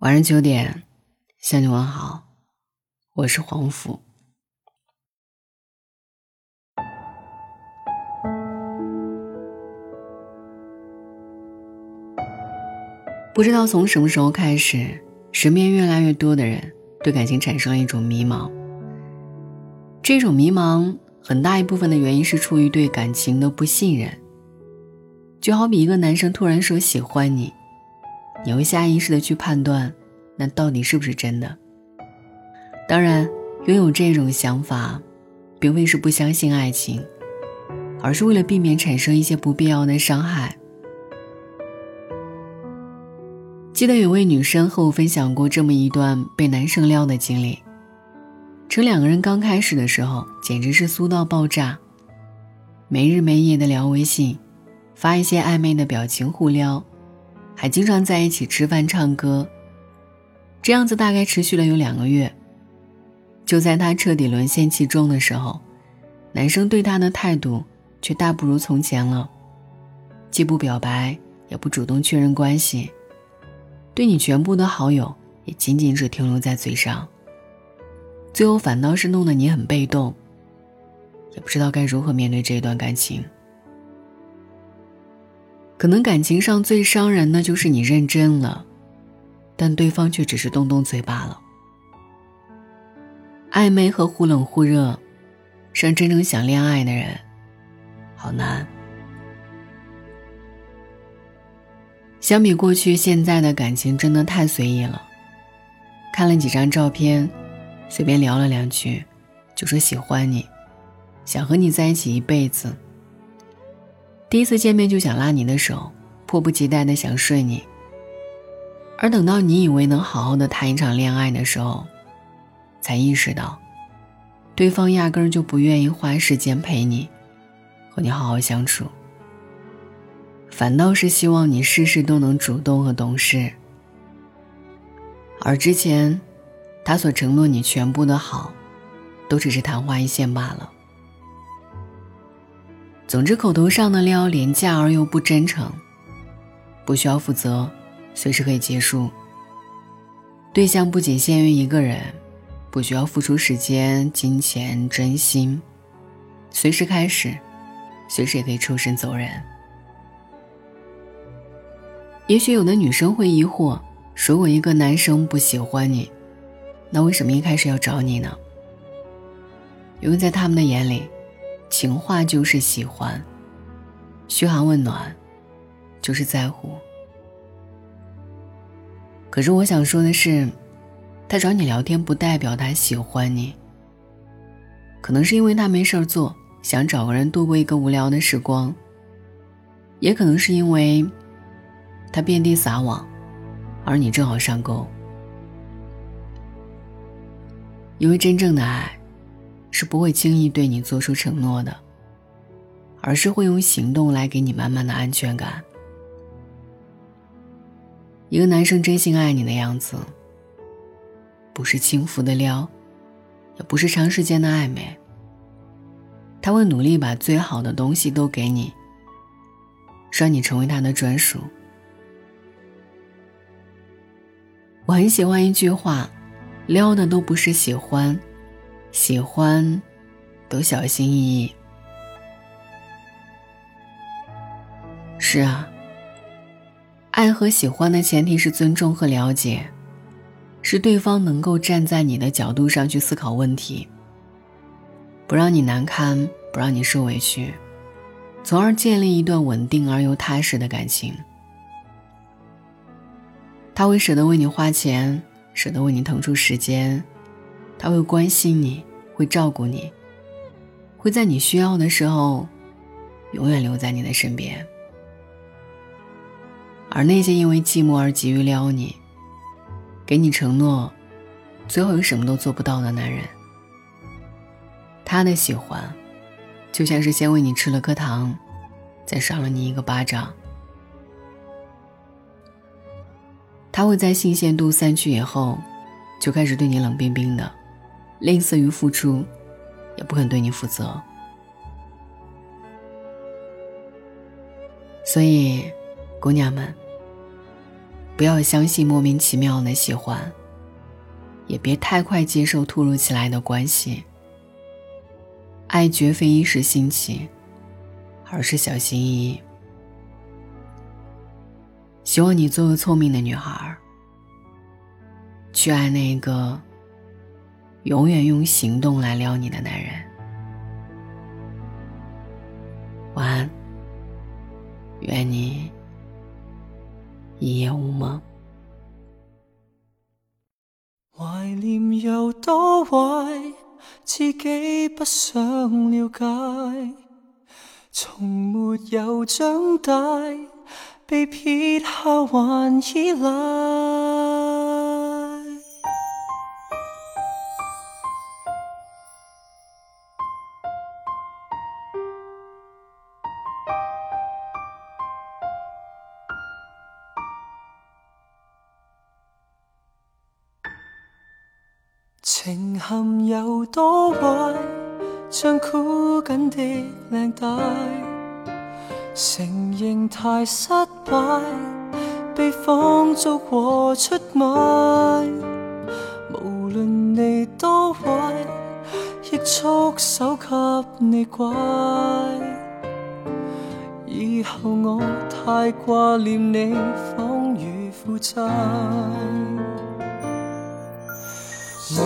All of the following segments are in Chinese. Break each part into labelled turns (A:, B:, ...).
A: 晚上九点，向你问好，我是黄甫。不知道从什么时候开始，身边越来越多的人对感情产生了一种迷茫。这种迷茫很大一部分的原因是出于对感情的不信任。就好比一个男生突然说喜欢你。你会下意识的去判断，那到底是不是真的？当然，拥有这种想法，并非是不相信爱情，而是为了避免产生一些不必要的伤害。记得有位女生和我分享过这么一段被男生撩的经历。称两个人刚开始的时候，简直是酥到爆炸，没日没夜的聊微信，发一些暧昧的表情互撩。还经常在一起吃饭、唱歌，这样子大概持续了有两个月。就在他彻底沦陷其中的时候，男生对他的态度却大不如从前了，既不表白，也不主动确认关系，对你全部的好友也仅仅是停留在嘴上。最后反倒是弄得你很被动，也不知道该如何面对这一段感情。可能感情上最伤人的就是你认真了，但对方却只是动动嘴罢了。暧昧和忽冷忽热，让真正想恋爱的人好难。相比过去，现在的感情真的太随意了。看了几张照片，随便聊了两句，就说喜欢你，想和你在一起一辈子。第一次见面就想拉你的手，迫不及待的想睡你。而等到你以为能好好的谈一场恋爱的时候，才意识到，对方压根儿就不愿意花时间陪你，和你好好相处。反倒是希望你事事都能主动和懂事。而之前，他所承诺你全部的好，都只是昙花一现罢了。总之，口头上的撩廉价而又不真诚，不需要负责，随时可以结束。对象不仅限于一个人，不需要付出时间、金钱、真心，随时开始，随时也可以抽身走人。也许有的女生会疑惑：如果一个男生不喜欢你，那为什么一开始要找你呢？因为在他们的眼里。情话就是喜欢，嘘寒问暖，就是在乎。可是我想说的是，他找你聊天不代表他喜欢你。可能是因为他没事儿做，想找个人度过一个无聊的时光；也可能是因为他遍地撒网，而你正好上钩。因为真正的爱。是不会轻易对你做出承诺的，而是会用行动来给你满满的安全感。一个男生真心爱你的样子，不是轻浮的撩，也不是长时间的暧昧。他会努力把最好的东西都给你，让你成为他的专属。我很喜欢一句话：撩的都不是喜欢。喜欢，都小心翼翼。是啊，爱和喜欢的前提是尊重和了解，是对方能够站在你的角度上去思考问题，不让你难堪，不让你受委屈，从而建立一段稳定而又踏实的感情。他会舍得为你花钱，舍得为你腾出时间。他会关心你，会照顾你，会在你需要的时候，永远留在你的身边。而那些因为寂寞而急于撩你，给你承诺，最后又什么都做不到的男人，他的喜欢，就像是先喂你吃了颗糖，再赏了你一个巴掌。他会在新鲜度散去以后，就开始对你冷冰冰的。吝啬于付出，也不肯对你负责。所以，姑娘们，不要相信莫名其妙的喜欢，也别太快接受突如其来的关系。爱绝非一时兴起，而是小心翼翼。希望你做个聪明的女孩，去爱那个永远用行动来撩你的男人。晚安，愿你一夜无梦。
B: 怀念有多坏，自己不想了解，从没有长大，被撇下还依赖。情陷有多坏，像箍紧的领带，承认太失败，被放逐和出卖。无论你多坏，亦束手给你拐。以后我太挂念你，仿如负债。迷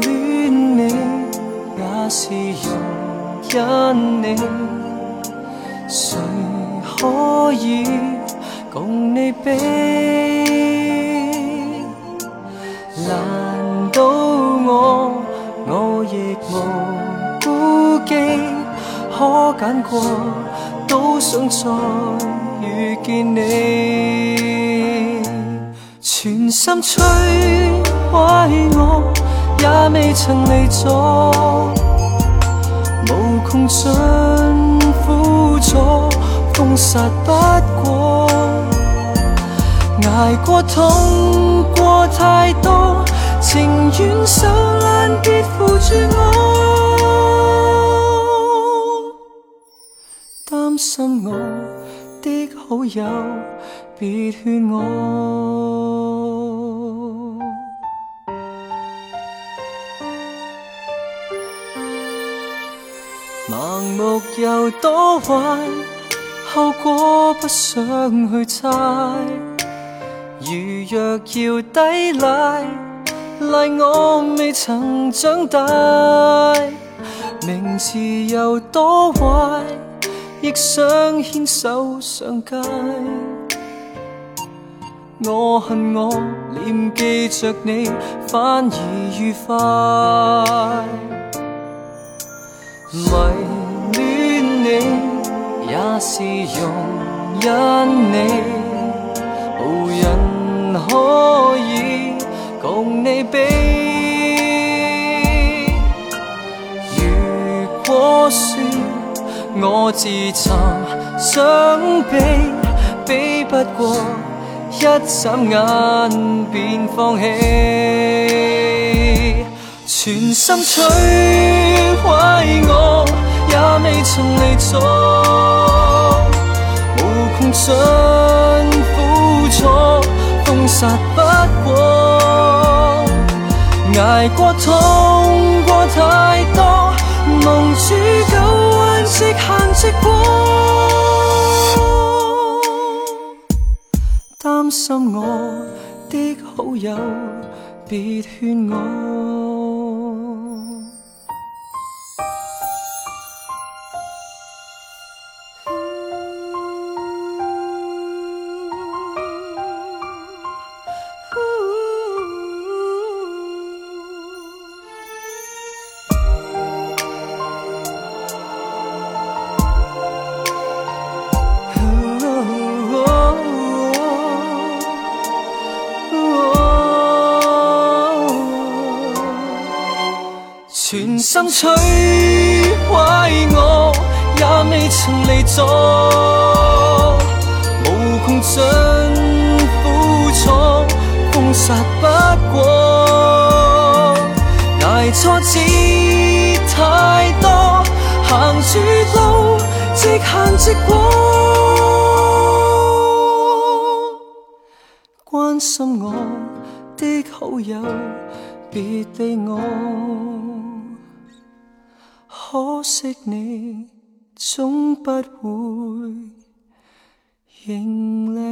B: 恋你也是容忍你，谁可以共你比？难道我我亦无顾忌？可拣过都想再遇见你，全心摧毁，也未曾离座，无穷尽苦楚，封杀不过，挨过痛过太多，情愿受烂，别扶住我，担心我的好友，别劝我。盲目有多坏，后果不想去猜。如若要抵赖，赖我未曾长大。名字有多坏，亦想牵手上街。我恨我念记着你，反而愉快。迷也是容忍你，无人可以共你比。如果说我自寻想比，比不过一眨眼便放弃。全心摧毁我，也未曾离座，无穷尽苦楚，封杀不过，挨过痛过太多，蒙住旧患，直行直过，担心我的好友，别劝我。全心摧坏我，也未曾离座，无穷尽苦楚，封杀不过，挨挫折太多，行绝路，直行直过。关心我的好友，别对我。可惜你总不会认领。